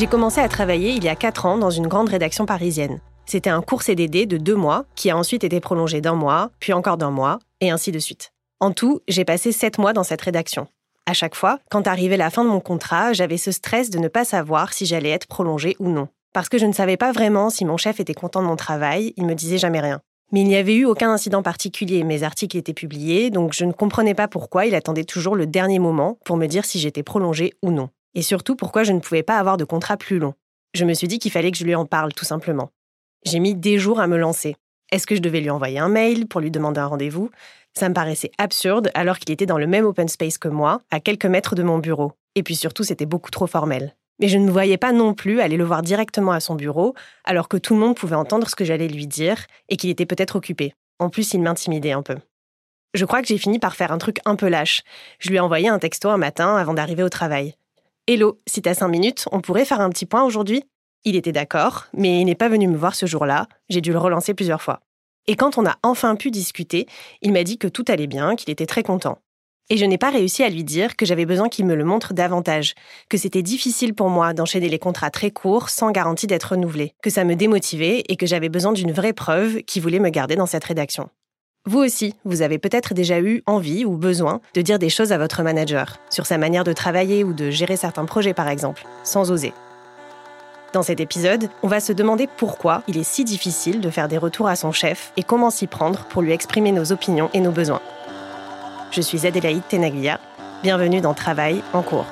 J'ai commencé à travailler il y a 4 ans dans une grande rédaction parisienne. C'était un court CDD de deux mois qui a ensuite été prolongé d'un mois, puis encore d'un mois, et ainsi de suite. En tout, j'ai passé 7 mois dans cette rédaction. À chaque fois, quand arrivait la fin de mon contrat, j'avais ce stress de ne pas savoir si j'allais être prolongé ou non. Parce que je ne savais pas vraiment si mon chef était content de mon travail, il me disait jamais rien. Mais il n'y avait eu aucun incident particulier, mes articles étaient publiés, donc je ne comprenais pas pourquoi il attendait toujours le dernier moment pour me dire si j'étais prolongé ou non et surtout pourquoi je ne pouvais pas avoir de contrat plus long? Je me suis dit qu'il fallait que je lui en parle, tout simplement. J'ai mis des jours à me lancer. Est-ce que je devais lui envoyer un mail pour lui demander un rendez-vous? Ça me paraissait absurde alors qu'il était dans le même open space que moi, à quelques mètres de mon bureau. Et puis surtout, c'était beaucoup trop formel. Mais je ne voyais pas non plus aller le voir directement à son bureau, alors que tout le monde pouvait entendre ce que j'allais lui dire et qu'il était peut-être occupé. En plus, il m'intimidait un peu. Je crois que j'ai fini par faire un truc un peu lâche. Je lui ai envoyé un texto un matin avant d'arriver au travail. Hello, si t'as cinq minutes, on pourrait faire un petit point aujourd'hui Il était d'accord, mais il n'est pas venu me voir ce jour-là, j'ai dû le relancer plusieurs fois. Et quand on a enfin pu discuter, il m'a dit que tout allait bien, qu'il était très content. Et je n'ai pas réussi à lui dire que j'avais besoin qu'il me le montre davantage, que c'était difficile pour moi d'enchaîner les contrats très courts sans garantie d'être renouvelé, que ça me démotivait et que j'avais besoin d'une vraie preuve qui voulait me garder dans cette rédaction. Vous aussi, vous avez peut-être déjà eu envie ou besoin de dire des choses à votre manager, sur sa manière de travailler ou de gérer certains projets par exemple, sans oser. Dans cet épisode, on va se demander pourquoi il est si difficile de faire des retours à son chef et comment s'y prendre pour lui exprimer nos opinions et nos besoins. Je suis Adélaïde Tenaglia, bienvenue dans Travail en cours.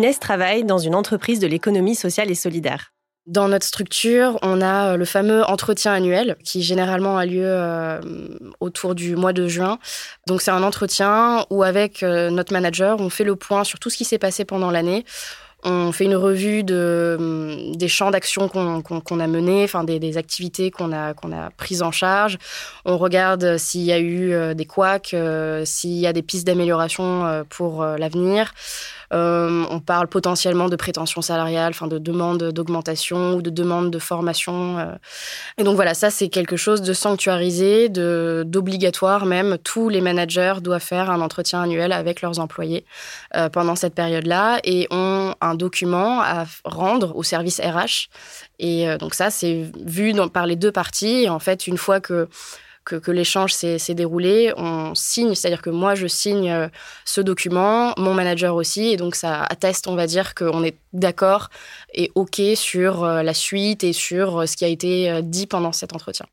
Inès travaille dans une entreprise de l'économie sociale et solidaire. Dans notre structure, on a euh, le fameux entretien annuel qui généralement a lieu euh, autour du mois de juin. Donc c'est un entretien où avec euh, notre manager, on fait le point sur tout ce qui s'est passé pendant l'année. On fait une revue de, des champs d'action qu'on a menés, enfin des, des activités qu'on a, qu'on a prises en charge. On regarde s'il y a eu des couacs, s'il y a des pistes d'amélioration pour l'avenir. Euh, on parle potentiellement de prétention salariale, enfin de demande d'augmentation ou de demande de formation. Euh. Et donc voilà, ça c'est quelque chose de sanctuarisé, d'obligatoire même. Tous les managers doivent faire un entretien annuel avec leurs employés euh, pendant cette période-là et ont un document à rendre au service RH. Et donc ça c'est vu par les deux parties. Et en fait, une fois que que, l'échange s'est déroulé, on signe, c'est-à-dire que moi je signe euh, ce document, mon manager aussi, et donc ça atteste, on va dire, qu'on est d'accord et OK sur euh, la suite et sur euh, ce qui a été dit pendant cet entretien.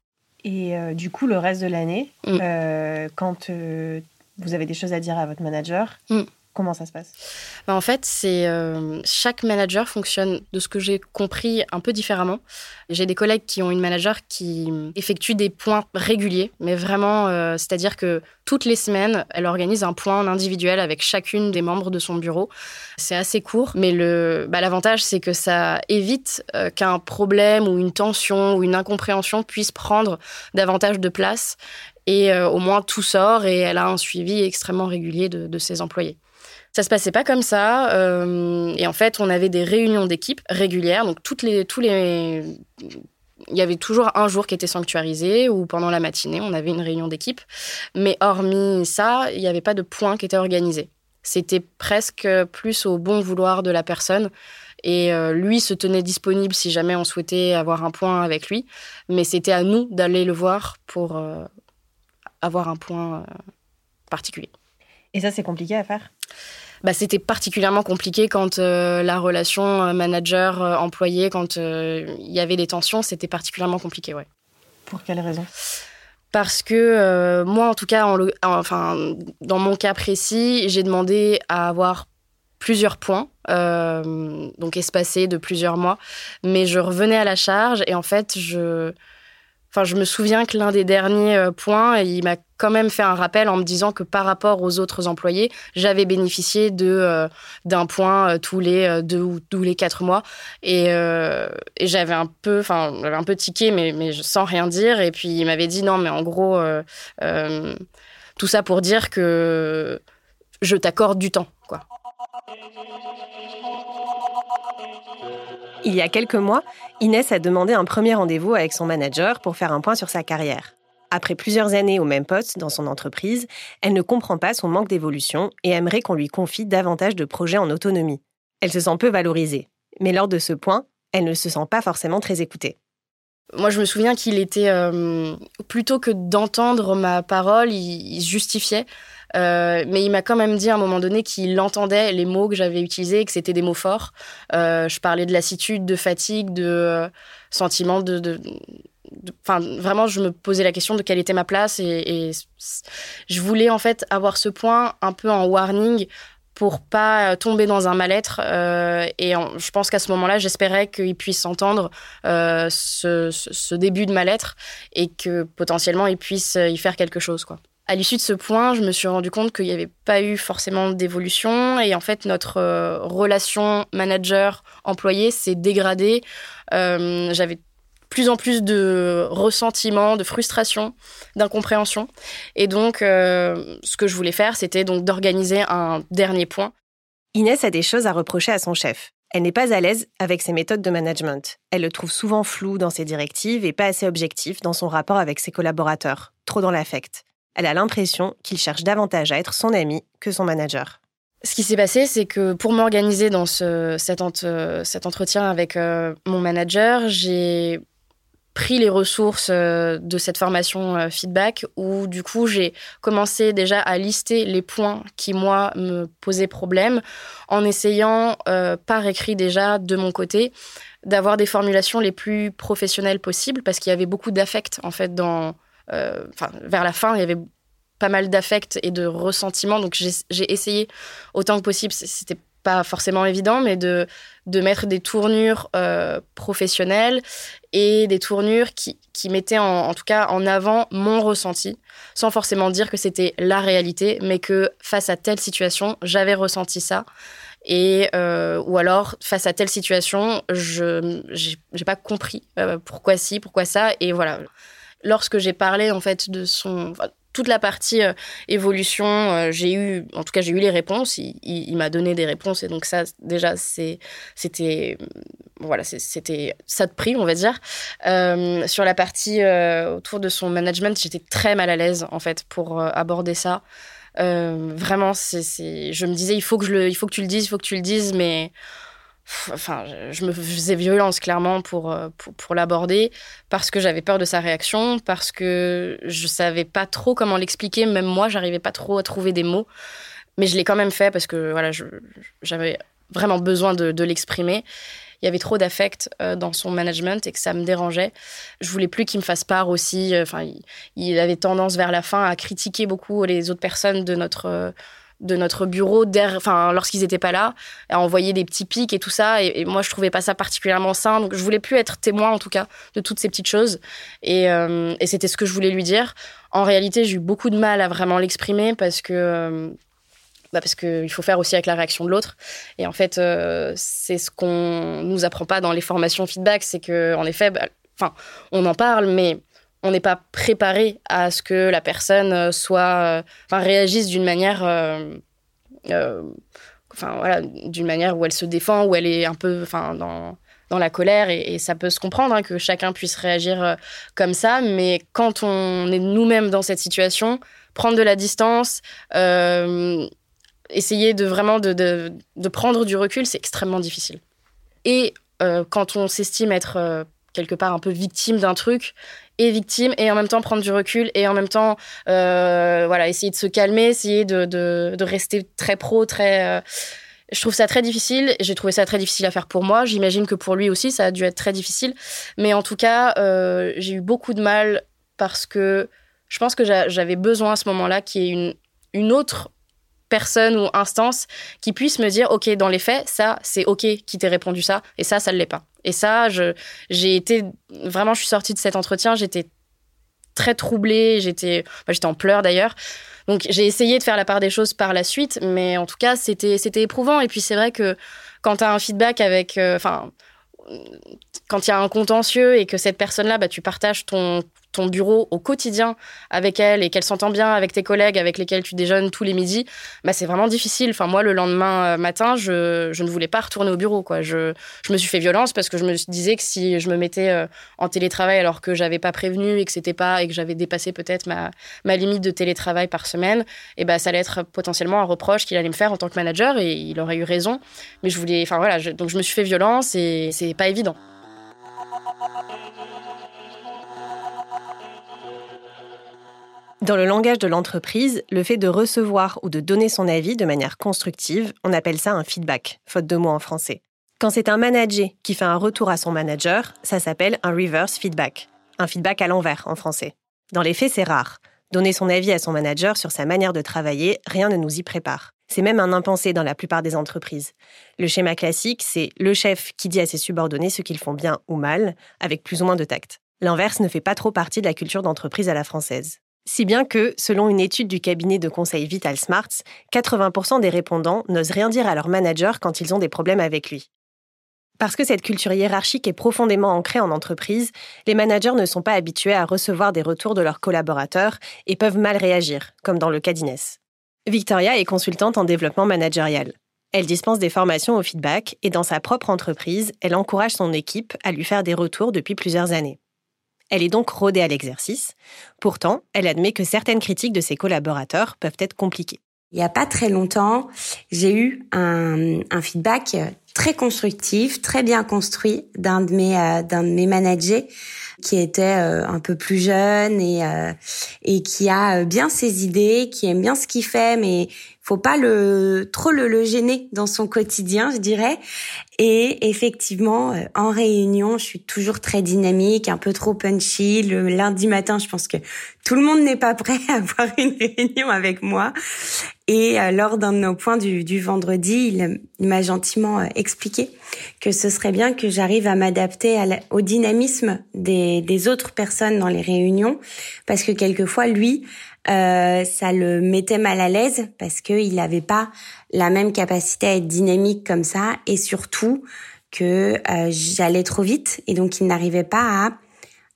Et du coup, le reste de l'année, mm. quand vous avez des choses à dire à votre manager, mm. Comment ça se passe? Bah, En fait, c'est euh, chaque manager fonctionne de ce que j'ai compris un peu différemment. J'ai des collègues qui ont une manager qui effectue des points réguliers, mais vraiment, euh, c'est-à-dire que toutes les semaines, elle organise un point individuel avec chacune des membres de son bureau. C'est assez court, mais bah, l'avantage c'est que ça évite euh, qu'un problème ou une tension ou une incompréhension puisse prendre davantage de place et au moins tout sort et elle a un suivi extrêmement régulier de ses employés. Ça se passait pas comme ça. Euh, et en fait, on avait des réunions d'équipe régulières. Donc, toutes les, tous les. Il y avait toujours un jour qui était sanctuarisé ou pendant la matinée, on avait une réunion d'équipe. Mais hormis ça, il n'y avait pas de point qui était organisé. C'était presque plus au bon vouloir de la personne. Et euh, lui se tenait disponible si jamais on souhaitait avoir un point avec lui. Mais c'était à nous d'aller le voir pour euh, avoir un point particulier. Et ça, c'est compliqué à faire? Bah, c'était particulièrement compliqué quand euh, la relation euh, manager-employé, euh, quand il y avait des tensions, c'était particulièrement compliqué, ouais. Pour quelle raison? Parce que moi, en tout cas, enfin, dans mon cas précis, j'ai demandé à avoir plusieurs points, donc espacés de plusieurs mois, mais je revenais à la charge et en fait, je, Enfin, je me souviens que l'un des derniers euh, points, il m'a quand même fait un rappel en me disant que par rapport aux autres employés, j'avais bénéficié de euh, d'un point euh, tous les deux ou tous les quatre mois, et, j'avais un peu, enfin, j'avais un peu tiqué, mais mais sans rien dire. Et puis il m'avait dit non, mais en gros, tout ça pour dire que je t'accorde du temps, quoi. Il y a quelques mois, Inès a demandé un premier rendez-vous avec son manager pour faire un point sur sa carrière. Après plusieurs années au même poste dans son entreprise, elle ne comprend pas son manque d'évolution et aimerait qu'on lui confie davantage de projets en autonomie. Elle se sent peu valorisée. Mais lors de ce point, elle ne se sent pas forcément très écoutée. Moi, je me souviens qu'il était, euh, plutôt que d'entendre ma parole, il, justifiait. Euh, mais il m'a quand même dit à un moment donné qu'il entendait les mots que j'avais utilisés, que c'était des mots forts. Euh, je parlais de lassitude, de fatigue, de sentiment de, Enfin, vraiment, je me posais la question de quelle était ma place et, je voulais en fait avoir ce point un peu en warning pour pas tomber dans un mal-être. Euh, et je pense qu'à ce moment-là, j'espérais qu'il puisse entendre euh, ce, ce, début de mal-être et que potentiellement il puisse y faire quelque chose, quoi. À l'issue de ce point, je me suis rendu compte qu'il n'y avait pas eu forcément d'évolution et en fait notre euh, relation manager-employé s'est dégradée. J'avais plus en plus de ressentiment, de frustration, d'incompréhension. Et donc, euh, ce que je voulais faire, c'était donc d'organiser un dernier point. Inès a des choses à reprocher à son chef. Elle n'est pas à l'aise avec ses méthodes de management. Elle le trouve souvent flou dans ses directives et pas assez objectif dans son rapport avec ses collaborateurs, trop dans l'affect. Elle a l'impression qu'il cherche davantage à être son ami que son manager. Ce qui s'est passé, c'est que pour m'organiser dans ce, cet, entretien avec euh, mon manager, j'ai pris les ressources euh, de cette formation euh, feedback où du coup j'ai commencé déjà à lister les points qui moi me posaient problème en essayant par écrit déjà de mon côté d'avoir des formulations les plus professionnelles possibles parce qu'il y avait beaucoup d'affect en fait dans enfin vers la fin il y avait pas mal d'affect et de ressentiment donc j'ai essayé autant que possible c'était pas forcément évident, mais de, mettre des tournures euh, professionnelles et des tournures qui, mettaient en, tout cas en avant mon ressenti, sans forcément dire que c'était la réalité, mais que face à telle situation, j'avais ressenti ça. Et euh, ou alors face à telle situation, je j'ai pas compris euh, pourquoi si, pourquoi ça, et voilà. Lorsque j'ai parlé en fait de son toute la partie évolution, j'ai eu, en tout cas, j'ai eu les réponses. Il, m'a donné des réponses et donc ça, déjà, c'est, c'était, voilà, c'était ça de prix, on va dire. sur la partie autour de son management, j'étais très mal à l'aise en fait pour aborder ça. vraiment, c'est, je me disais, il faut que je le, il faut que tu le dises, il faut que tu le dises, mais enfin, je me faisais violence clairement pour, euh, pour, l'aborder parce que j'avais peur de sa réaction, parce que je savais pas trop comment l'expliquer. Même moi, j'arrivais pas trop à trouver des mots. Mais je l'ai quand même fait parce que voilà, j'avais vraiment besoin de, l'exprimer. Il y avait trop d'affect euh, dans son management et que ça me dérangeait. Je voulais plus qu'il me fasse part aussi. Euh, enfin, il, avait tendance vers la fin à critiquer beaucoup les autres personnes de notre de notre bureau enfin lorsqu'ils n'étaient pas là, à envoyer des petits pics et tout ça. Et, moi, je trouvais pas ça particulièrement sain. Donc, je voulais plus être témoin, en tout cas, de toutes ces petites choses. Et, euh, c'était ce que je voulais lui dire. En réalité, j'ai eu beaucoup de mal à vraiment l'exprimer parce que. Euh, bah parce qu'il faut faire aussi avec la réaction de l'autre. Et en fait, euh, c'est ce qu'on nous apprend pas dans les formations feedback, c'est que en effet, bah, enfin, on en parle, mais on n'est pas préparé à ce que la personne euh, soit, euh, enfin, réagisse d'une manière, euh, enfin voilà, d'une manière où elle se défend, où elle est un peu, enfin, dans dans la colère et, ça peut se comprendre hein, que chacun puisse réagir comme ça, mais quand on est nous-mêmes dans cette situation, prendre de la distance, essayer de vraiment de, de, prendre du recul, c'est extrêmement difficile. Et quand on s'estime être quelque part un peu victime d'un truc, et victime et en même temps prendre du recul et en même temps euh, voilà essayer de se calmer essayer de, de, rester très pro très euh, je trouve ça très difficile. J'ai trouvé ça très difficile à faire pour moi. J'imagine que pour lui aussi ça a dû être très difficile. Mais en tout cas euh, j'ai eu beaucoup de mal parce que je pense que j'avais besoin à ce moment-là qu'il y ait une, une autre personne ou instance qui puisse me dire ok dans les faits ça c'est ok qui t'ait répondu ça et ça ça ne l'est pas. Et ça j'ai été vraiment je suis sortie de cet entretien j'étais très troublée j'étais bah, j'étais en pleurs d'ailleurs. Donc j'ai essayé de faire la part des choses par la suite mais en tout cas c'était c'était éprouvant. Et puis c'est vrai que quand tu as un feedback avec euh, enfin quand il y a un contentieux et que cette personne-là, bah, tu partages ton, ton bureau au quotidien avec elle et qu'elle s'entend bien avec tes collègues avec lesquels tu déjeunes tous les midis, bah c'est vraiment difficile. Enfin moi le lendemain euh, matin, je, je ne voulais pas retourner au bureau quoi. Je, je me suis fait violence parce que je me disais que si je me mettais euh, en télétravail alors que j'avais pas prévenu et que c'était pas et que j'avais dépassé peut-être ma, ma limite de télétravail par semaine, et bah ça allait être potentiellement un reproche qu'il allait me faire en tant que manager et il aurait eu raison. Mais je voulais enfin voilà, donc je me suis fait violence et c'est pas évident. Dans le langage de l'entreprise, le fait de recevoir ou de donner son avis de manière constructive, on appelle ça un feedback, faute de mots en français. Quand c'est un manager qui fait un retour à son manager, ça s'appelle un reverse feedback, un feedback à l'envers en français. Dans les faits, c'est rare. Donner son avis à son manager sur sa manière de travailler, rien ne nous y prépare. C'est même un impensé dans la plupart des entreprises. Le schéma classique, c'est le chef qui dit à ses subordonnés ce qu'ils font bien ou mal, avec plus ou moins de tact. L'inverse ne fait pas trop partie de la culture d'entreprise à la française. Si bien que, selon une étude du cabinet de conseil Vital Smarts, 80% des répondants n'osent rien dire à leur manager quand ils ont des problèmes avec lui. Parce que cette culture hiérarchique est profondément ancrée en entreprise, les managers ne sont pas habitués à recevoir des retours de leurs collaborateurs et peuvent mal réagir, comme dans le cas d'Inès. Victoria est consultante en développement managérial. Elle dispense des formations au feedback et dans sa propre entreprise, elle encourage son équipe à lui faire des retours depuis plusieurs années. Elle est donc rodée à l'exercice. Pourtant, elle admet que certaines critiques de ses collaborateurs peuvent être compliquées. Il n'y a pas très longtemps, j'ai eu un, feedback très constructif, très bien construit d'un de mes euh, d'un de mes managers qui était euh, un peu plus jeune et euh, et qui a bien ses idées, qui aime bien ce qu'il fait, mais faut pas le trop le, le gêner dans son quotidien, je dirais. Et effectivement, euh, en réunion, je suis toujours très dynamique, un peu trop punchy. Le lundi matin, je pense que tout le monde n'est pas prêt à avoir une réunion avec moi. Et euh, lors d'un de nos points du, du vendredi, il, m'a gentiment euh, expliqué que ce serait bien que j'arrive à m'adapter au dynamisme des, des autres personnes dans les réunions, parce que quelquefois, lui, euh, ça le mettait mal à l'aise parce qu'il n'avait pas la même capacité à être dynamique comme ça et surtout que euh, j'allais trop vite et donc il n'arrivait pas à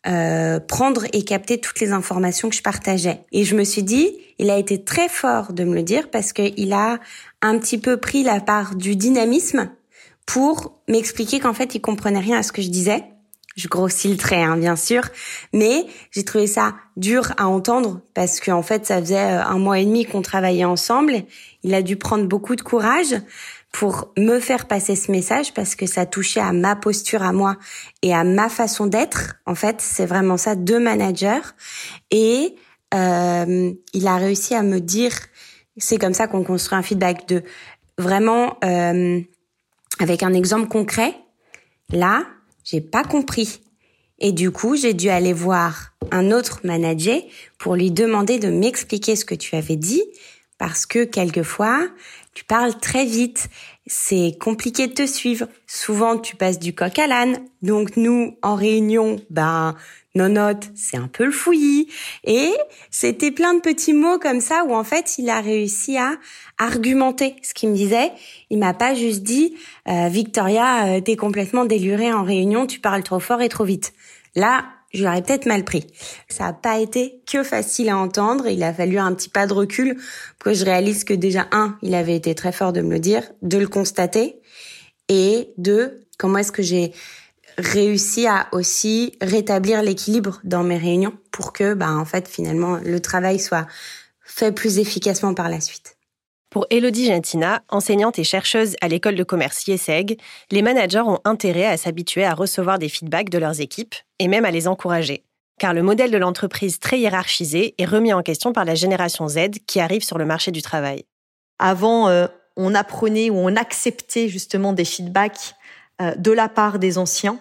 euh, prendre et capter toutes les informations que je partageais. Et je me suis dit, il a été très fort de me le dire parce qu'il a un petit peu pris la part du dynamisme pour m'expliquer qu'en fait, il comprenait rien à ce que je disais. Je grossis le trait, hein, bien sûr, mais j'ai trouvé ça dur à entendre parce qu'en fait, ça faisait euh, un mois et demi qu'on travaillait ensemble. Il a dû prendre beaucoup de courage pour me faire passer ce message parce que ça touchait à ma posture à moi et à ma façon d'être. En fait, c'est vraiment ça, deux managers. Et euh, il a réussi à me dire, c'est comme ça qu'on construit un feedback de vraiment euh, avec un exemple concret. Là, j'ai pas compris. Et du coup, j'ai dû aller voir un autre manager pour lui demander de m'expliquer ce que tu avais dit parce que quelquefois, tu parles très vite, c'est compliqué de te suivre. Souvent, tu passes du coq à l'âne. Donc nous, en réunion, ben nos notes, c'est un peu le fouillis. Et c'était plein de petits mots comme ça où en fait, il a réussi à argumenter ce qu'il me disait. Il m'a pas juste dit euh, Victoria, euh, t'es complètement délurée en réunion, tu parles trop fort et trop vite. Là, je l'aurais peut-être mal pris. Ça n'a pas été que facile à entendre. Il a fallu un petit pas de recul pour que je réalise que déjà, un, il avait été très fort de me le dire, de le constater, et deux, comment est-ce que j'ai réussi à aussi rétablir l'équilibre dans mes réunions pour que, bah, en fait, finalement, le travail soit fait plus efficacement par la suite. Pour Elodie Gentina, enseignante et chercheuse à l'école de commerce IESEG, les managers ont intérêt à s'habituer à recevoir des feedbacks de leurs équipes et même à les encourager. Car le modèle de l'entreprise très hiérarchisé est remis en question par la génération Z qui arrive sur le marché du travail. Avant, euh, on apprenait ou on acceptait justement des feedbacks de la part des anciens.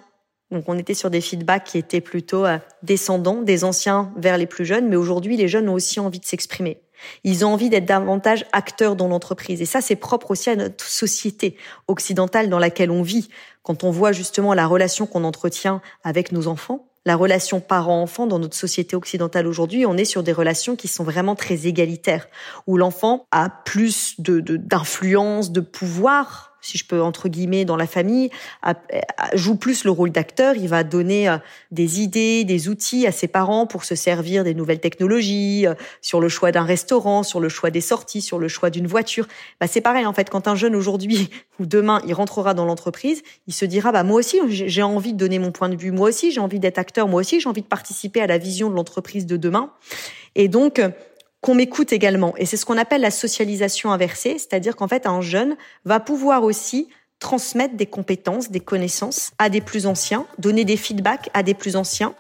Donc on était sur des feedbacks qui étaient plutôt euh, descendants, des anciens vers les plus jeunes, mais aujourd'hui les jeunes ont aussi envie de s'exprimer. Ils ont envie d'être davantage acteurs dans l'entreprise. Et ça, c'est propre aussi à notre société occidentale dans laquelle on vit. Quand on voit justement la relation qu'on entretient avec nos enfants, la relation parent-enfant dans notre société occidentale aujourd'hui, on est sur des relations qui sont vraiment très égalitaires, où l'enfant a plus de d'influence, de pouvoir si je peux entre guillemets, dans la famille, joue plus le rôle d'acteur. Il va donner euh, des idées, des outils à ses parents pour se servir des nouvelles technologies, euh, sur le choix d'un restaurant, sur le choix des sorties, sur le choix d'une voiture. Bah, c'est pareil en fait. Quand un jeune aujourd'hui ou demain il rentrera dans l'entreprise, il se dira bah moi aussi j'ai envie de donner mon point de vue, moi aussi j'ai envie d'être acteur, moi aussi j'ai envie de participer à la vision de l'entreprise de demain. Et donc qu'on m'écoute également. Et c'est ce qu'on appelle la socialisation inversée, c'est-à-dire qu'en fait, un jeune va pouvoir aussi transmettre des compétences, des connaissances à des plus anciens, donner des feedbacks à des plus anciens.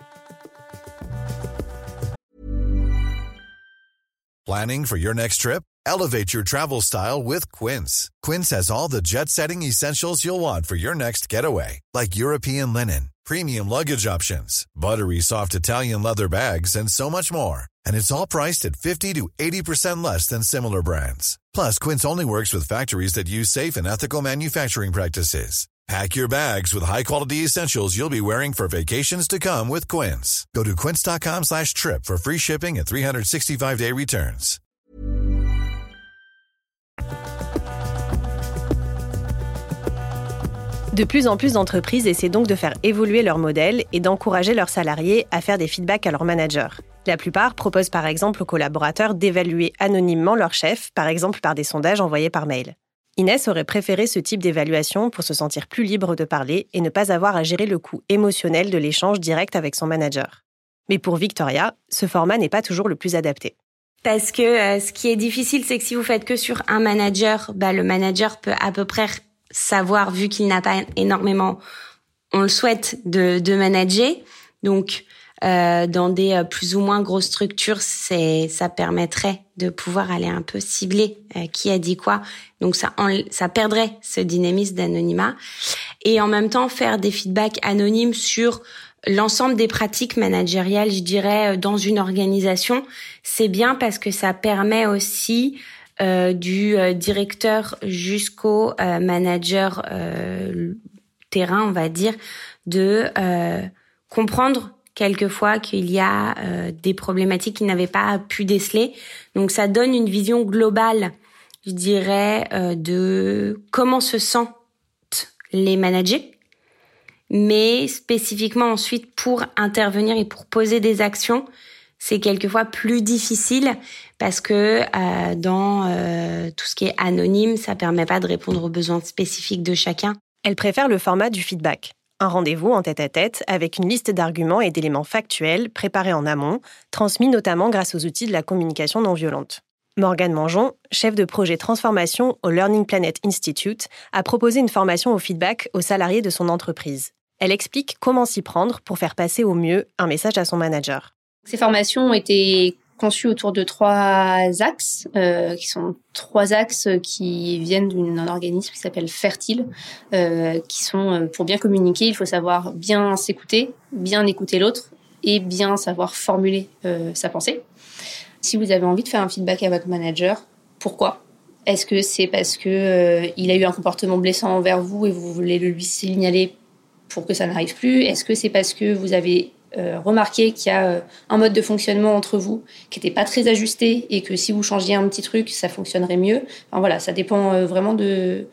Planning for your next trip? Elevate your travel style with Quince. Quince has all the jet-setting essentials you'll want for your next getaway, like European linen, premium luggage options, buttery soft Italian leather bags, and so much more. And it's all priced at 50 to 80% less than similar brands. Plus, Quince only works with factories that use safe and ethical manufacturing practices. Pack your bags with high-quality essentials you'll be wearing for vacations to come with Quince. Go to quince.com/trip for free shipping and 365-day returns. De plus en plus d'entreprises essaient donc de faire évoluer leur modèle et d'encourager leurs salariés à faire des feedbacks à leurs managers. La plupart proposent par exemple aux collaborateurs d'évaluer anonymement leur chef, par exemple par des sondages envoyés par mail. Inès aurait préféré ce type d'évaluation pour se sentir plus libre de parler et ne pas avoir à gérer le coût émotionnel de l'échange direct avec son manager. Mais pour Victoria, ce format n'est pas toujours le plus adapté. Parce que euh, ce qui est difficile, c'est que si vous faites que sur un manager, bah, le manager peut à peu près savoir, vu qu'il n'a pas énormément, on le souhaite, de, de manager. Donc, euh, dans des euh, plus ou moins grosses structures, c'est ça permettrait de pouvoir aller un peu cibler euh, qui a dit quoi. Donc ça ça perdrait ce dynamisme d'anonymat et en même temps faire des feedbacks anonymes sur l'ensemble des pratiques managériales, je dirais, dans une organisation, c'est bien parce que ça permet aussi euh, du directeur jusqu'au manager terrain, on va dire, de comprendre quelquefois qu'il y a euh, des problématiques qu'ils n'avaient pas pu déceler. Donc ça donne une vision globale, je dirais, euh, de comment se sentent les managers, mais spécifiquement ensuite pour intervenir et pour poser des actions, c'est quelquefois plus difficile parce que euh, dans euh, tout ce qui est anonyme, ça permet pas de répondre aux besoins spécifiques de chacun. Elle préfère le format du feedback. Un rendez-vous en tête-à-tête avec une liste d'arguments et d'éléments factuels préparés en amont, transmis notamment grâce aux outils de la communication non violente. Morgane Mangeon, chef de projet transformation au Learning Planet Institute, a proposé une formation au feedback aux salariés de son entreprise. Elle explique comment s'y prendre pour faire passer au mieux un message à son manager. Ces formations ont été conçues autour de trois axes, euh, qui sont trois axes qui viennent d'un organisme qui s'appelle Fertile, euh, qui sont euh, pour bien communiquer, il faut savoir bien s'écouter, bien écouter l'autre et bien savoir formuler sa pensée. Si vous avez envie de faire un feedback à votre manager, pourquoi? Est-ce que c'est parce que il a eu un comportement blessant envers vous et vous voulez le lui signaler pour que ça n'arrive plus? Est-ce que c'est parce que vous avez euh, remarqué qu'il y a euh, un mode de fonctionnement entre vous qui n'était pas très ajusté et que si vous changiez un petit truc, ça fonctionnerait mieux. Enfin, voilà, ça dépend euh, vraiment de,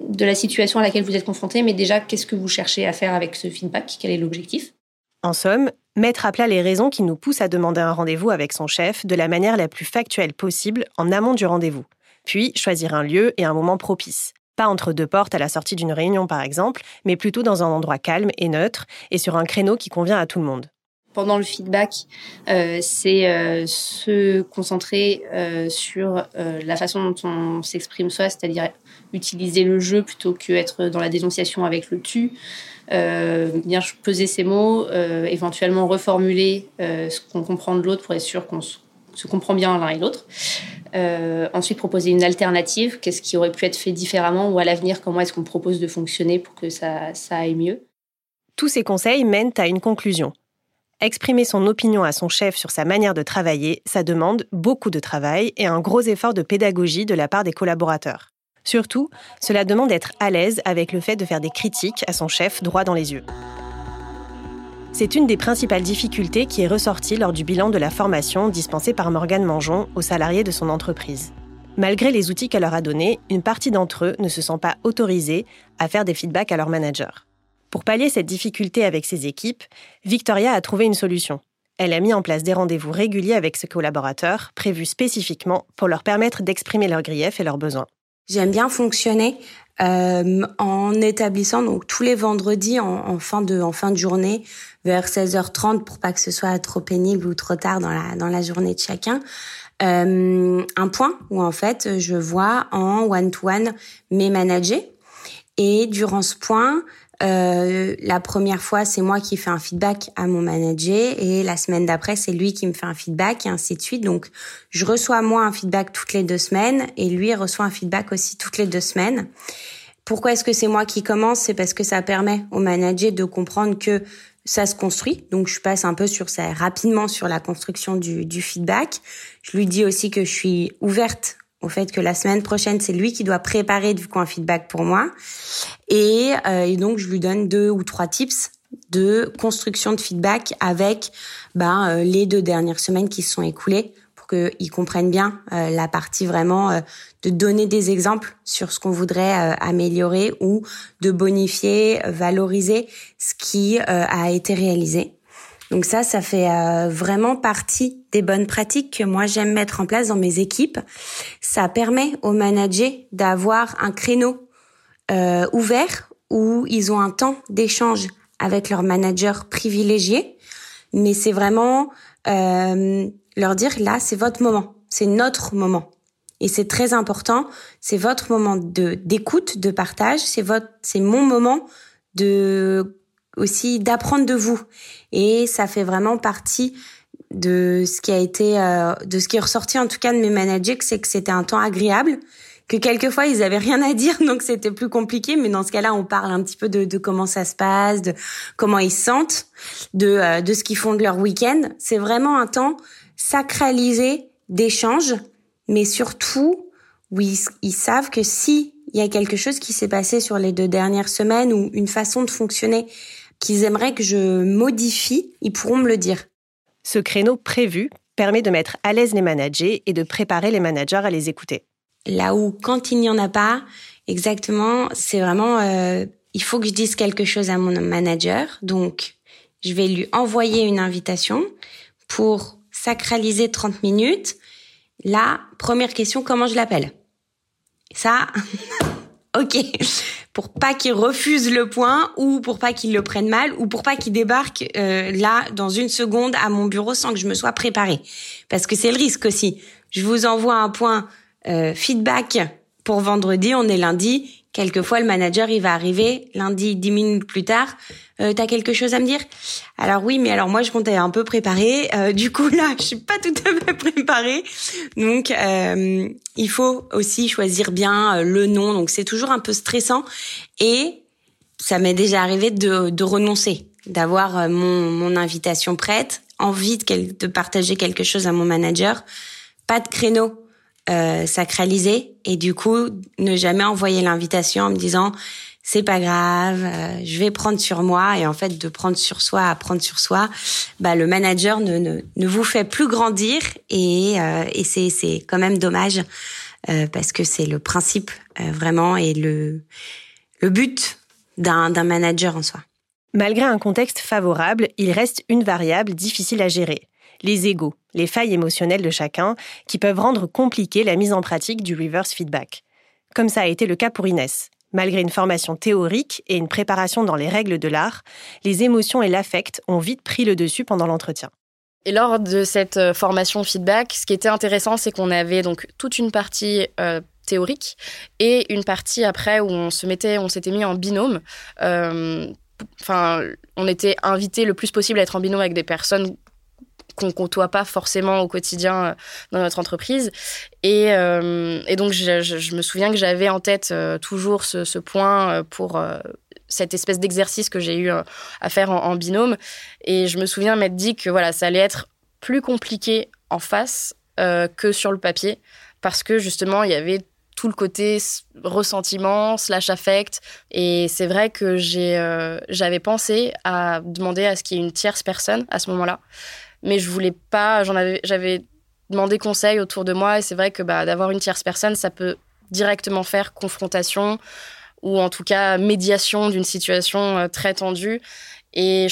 de la situation à laquelle vous êtes confronté, mais déjà, qu'est-ce que vous cherchez à faire avec ce feedback? Quel est l'objectif? En somme, mettre à plat les raisons qui nous poussent à demander un rendez-vous avec son chef de la manière la plus factuelle possible en amont du rendez-vous. Puis choisir un lieu et un moment propice. Pas entre deux portes à la sortie d'une réunion par exemple, mais plutôt dans un endroit calme et neutre et sur un créneau qui convient à tout le monde. Pendant le feedback, euh, c'est euh, se concentrer euh, sur la façon dont on s'exprime soi, c'est-à-dire utiliser le jeu plutôt que être dans la dénonciation avec le tu. bien peser ses mots, éventuellement reformuler ce qu'on comprend de l'autre pour être sûr qu'on se comprend bien l'un et l'autre. Euh, ensuite, proposer une alternative. Qu'est-ce qui aurait pu être fait différemment ou à l'avenir, comment est-ce qu'on propose de fonctionner pour que ça, ça aille mieux? Tous ces conseils mènent à une conclusion. Exprimer son opinion à son chef sur sa manière de travailler, ça demande beaucoup de travail et un gros effort de pédagogie de la part des collaborateurs. Surtout, cela demande d'être à l'aise avec le fait de faire des critiques à son chef droit dans les yeux. C'est une des principales difficultés qui est ressortie lors du bilan de la formation dispensée par Morgane Mangeon aux salariés de son entreprise. Malgré les outils qu'elle leur a donnés, une partie d'entre eux ne se sent pas autorisés à faire des feedbacks à leur manager. Pour pallier cette difficulté avec ses équipes, Victoria a trouvé une solution. Elle a mis en place des rendez-vous réguliers avec ses collaborateurs, prévus spécifiquement pour leur permettre d'exprimer leurs griefs et leurs besoins. J'aime bien fonctionner euh, en établissant donc tous les vendredis en, fin de en fin de journée vers 16h30 pour pas que ce soit trop pénible ou trop tard dans la dans la journée de chacun. Euh, un point où en fait je vois en one to one mes managers et durant ce point euh, la première fois, c'est moi qui fais un feedback à mon manager et la semaine d'après, c'est lui qui me fait un feedback et ainsi de suite. Donc, je reçois moi un feedback toutes les deux semaines et lui reçoit un feedback aussi toutes les deux semaines. Pourquoi est-ce que c'est moi qui commence? C'est parce que ça permet au manager de comprendre que ça se construit. Donc, je passe un peu sur ça rapidement sur la construction du, du feedback. Je lui dis aussi que je suis ouverte au fait que la semaine prochaine, c'est lui qui doit préparer du coup un feedback pour moi. Et, euh, et, donc, je lui donne deux ou trois tips de construction de feedback avec ben, euh, les deux dernières semaines qui se sont écoulées pour qu'ils comprennent bien euh, la partie vraiment de donner des exemples sur ce qu'on voudrait améliorer ou de bonifier, valoriser ce qui a été réalisé. Donc ça, ça fait euh, vraiment partie des bonnes pratiques que moi j'aime mettre en place dans mes équipes. Ça permet aux managers d'avoir un créneau euh, ouvert où ils ont un temps d'échange avec leur manager privilégié. Mais c'est vraiment euh, leur dire là, c'est votre moment, c'est notre moment. Et c'est très important, c'est votre moment de d'écoute, de partage, c'est votre c'est mon moment de aussi d'apprendre de vous. Et ça fait vraiment partie de ce qui a été, euh, de ce qui est ressorti en tout cas de mes managers, c'est que c'était un temps agréable, que quelquefois ils avaient rien à dire, donc c'était plus compliqué. Mais dans ce cas-là, on parle un petit peu de, de comment ça se passe, de comment ils se sentent, de, euh, de ce qu'ils font de leur week-end. C'est vraiment un temps sacralisé d'échange, mais surtout où ils, ils savent que si il y a quelque chose qui s'est passé sur les deux dernières semaines ou une façon de fonctionner qu'ils aimeraient que je modifie, ils pourront me le dire. Ce créneau prévu permet de mettre à l'aise les managers et de préparer les managers à les écouter. Là où, quand il n'y en a pas, exactement, c'est vraiment euh, il faut que je dise quelque chose à mon manager. Donc, je vais lui envoyer une invitation pour sacraliser 30 minutes. La première question, comment je l'appelle? Ça, ok. Pour pas qu'il refuse le point ou pour pas qu'il le prenne mal ou pour pas qu'il débarque euh, là dans une seconde à mon bureau sans que je me sois préparée. Parce que c'est le risque aussi. Je vous envoie un point euh, feedback pour vendredi, on est lundi. Quelquefois, le manager, il va arriver lundi, dix minutes plus tard. Euh, T'as quelque chose à me dire? Alors oui, mais alors moi, je comptais un peu préparer. Euh, du coup, là, je suis pas tout à fait préparée. Donc, euh, il faut aussi choisir bien euh, le nom. Donc, c'est toujours un peu stressant. Et ça m'est déjà arrivé de, de renoncer, d'avoir euh, mon, mon invitation prête, envie de, de partager quelque chose à mon manager. Pas de créneau euh, sacralisé et du coup ne jamais envoyer l'invitation en me disant c'est pas grave, euh, je vais prendre sur moi et en fait de prendre sur soi à prendre sur soi, bah le manager ne ne, ne vous fait plus grandir et euh, et c'est c'est quand même dommage euh, parce que c'est le principe euh, vraiment et le le but d'un d'un manager en soi. Malgré un contexte favorable, il reste une variable difficile à gérer les égaux, les failles émotionnelles de chacun, qui peuvent rendre compliquée la mise en pratique du reverse feedback. Comme ça a été le cas pour Inès. Malgré une formation théorique et une préparation dans les règles de l'art, les émotions et l'affect ont vite pris le dessus pendant l'entretien. Et lors de cette euh, formation feedback, ce qui était intéressant, c'est qu'on avait donc toute une partie euh, théorique et une partie après où on se mettait, on s'était mis en binôme. Euh, enfin, on était invité le plus possible à être en binôme avec des personnes qu'on côtoie pas forcément au quotidien euh, dans notre entreprise. Et, euh, donc, je, me souviens que j'avais en tête euh, toujours ce, point pour cette espèce d'exercice que j'ai eu à faire en, en, binôme. Et je me souviens m'être dit que voilà, ça allait être plus compliqué en face que sur le papier, parce que justement, il y avait tout le côté ressentiment slash affect et c'est vrai que j'ai j'avais pensé à demander à ce qu'il y ait une tierce personne à ce moment-là mais je voulais pas j'en avais j'avais demandé conseil autour de moi et c'est vrai que bah, d'avoir une tierce personne ça peut directement faire confrontation ou en tout cas médiation d'une situation euh, très tendue et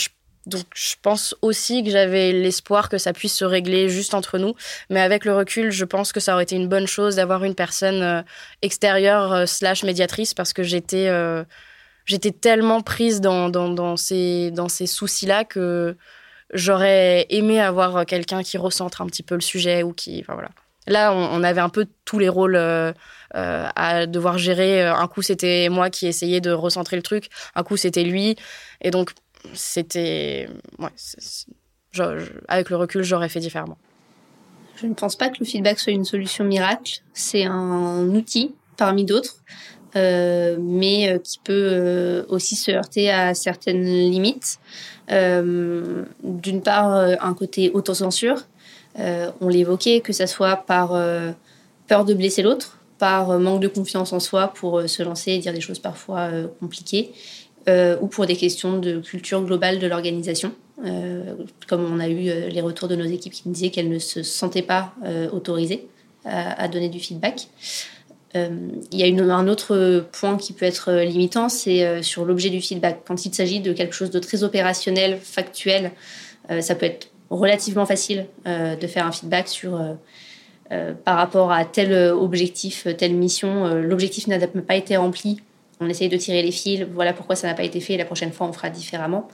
donc je pense aussi que j'avais l'espoir que ça puisse se régler juste entre nous. Mais avec le recul, je pense que ça aurait été une bonne chose d'avoir une personne euh, extérieure euh, slash médiatrice parce que j'étais j'étais tellement prise dans ces, dans ces soucis-là que j'aurais aimé avoir quelqu'un qui recentre un petit peu le sujet ou qui... Enfin, voilà. Là, on, avait un peu tous les rôles euh, euh, à devoir gérer. Un coup, c'était moi qui essayais de recentrer le truc. Un coup, c'était lui. Et donc, c'était. Ouais, avec le recul, j'aurais fait différemment. Je ne pense pas que le feedback soit une solution miracle. C'est un outil parmi d'autres, euh, mais qui peut euh, aussi se heurter à certaines limites. Euh, D'une part, un côté autocensure. on l'évoquait, que ça soit par peur de blesser l'autre, par manque de confiance en soi pour se lancer et dire des choses parfois compliquées euh, ou pour des questions de culture globale de l'organisation. Euh, comme on a eu euh, les retours de nos équipes qui nous disaient qu'elles ne se sentaient pas euh, autorisées à, donner du feedback. Euh, il y a un autre point qui peut être limitant, c'est sur l'objet du feedback. Quand il s'agit de quelque chose de très opérationnel, factuel, ça peut être relativement facile de faire un feedback sur par rapport à tel objectif, telle mission. L'objectif n'a pas été rempli, on essaye de tirer les fils, voilà pourquoi ça n'a pas été fait, la prochaine fois on fera différemment.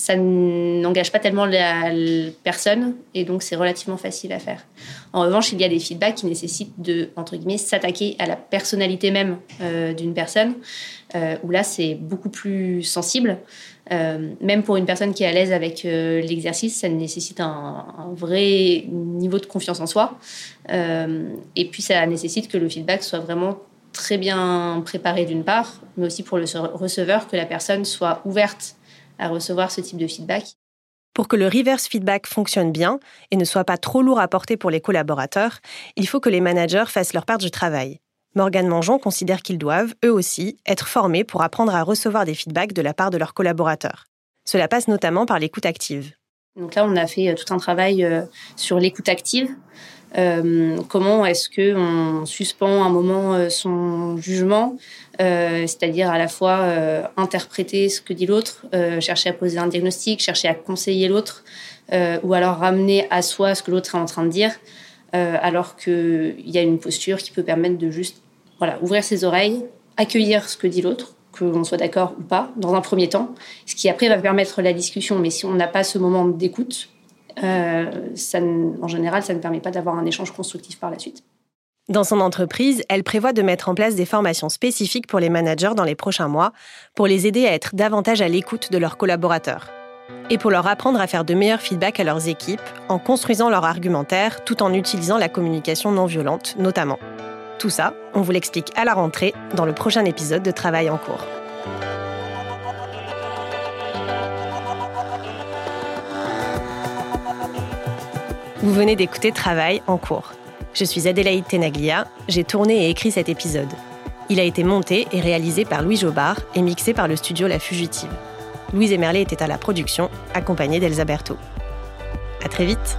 Ça n'engage pas tellement la, personne et donc c'est relativement facile à faire. En revanche, il y a des feedbacks qui nécessitent de, entre guillemets, s'attaquer à la personnalité même euh, d'une personne, euh, où là c'est beaucoup plus sensible. Euh, même pour une personne qui est à l'aise avec l'exercice, ça nécessite un, vrai niveau de confiance en soi. Et puis ça nécessite que le feedback soit vraiment très bien préparé d'une part, mais aussi pour le receveur, que la personne soit ouverte à recevoir ce type de feedback. Pour que le reverse feedback fonctionne bien et ne soit pas trop lourd à porter pour les collaborateurs, il faut que les managers fassent leur part du travail. Morgane Mangeon considère qu'ils doivent, eux aussi, être formés pour apprendre à recevoir des feedbacks de la part de leurs collaborateurs. Cela passe notamment par l'écoute active. Donc là, on a fait tout un travail sur l'écoute active, comment est-ce que on suspend un moment son jugement, c'est-à-dire à la fois interpréter ce que dit l'autre, chercher à poser un diagnostic, chercher à conseiller l'autre, ou alors ramener à soi ce que l'autre est en train de dire, alors qu'il y a une posture qui peut permettre de juste voilà, ouvrir ses oreilles, accueillir ce que dit l'autre, que l'on soit d'accord ou pas, dans un premier temps, ce qui après va permettre la discussion. Mais si on n'a pas ce moment d'écoute, euh, en général, ça ne permet pas d'avoir un échange constructif par la suite. Dans son entreprise, elle prévoit de mettre en place des formations spécifiques pour les managers dans les prochains mois, pour les aider à être davantage à l'écoute de leurs collaborateurs. Et pour leur apprendre à faire de meilleurs feedbacks à leurs équipes, en construisant leur argumentaire tout en utilisant la communication non violente, notamment. Tout ça, on vous l'explique à la rentrée dans le prochain épisode de Travail en cours. Vous venez d'écouter Travail en cours. Je suis Adélaïde Tenaglia, j'ai tourné et écrit cet épisode. Il a été monté et réalisé par Louis Jobard et mixé par le studio La Fugitive. Louise Emerlet était à la production, accompagnée d'Elsa Berthaud. À très vite!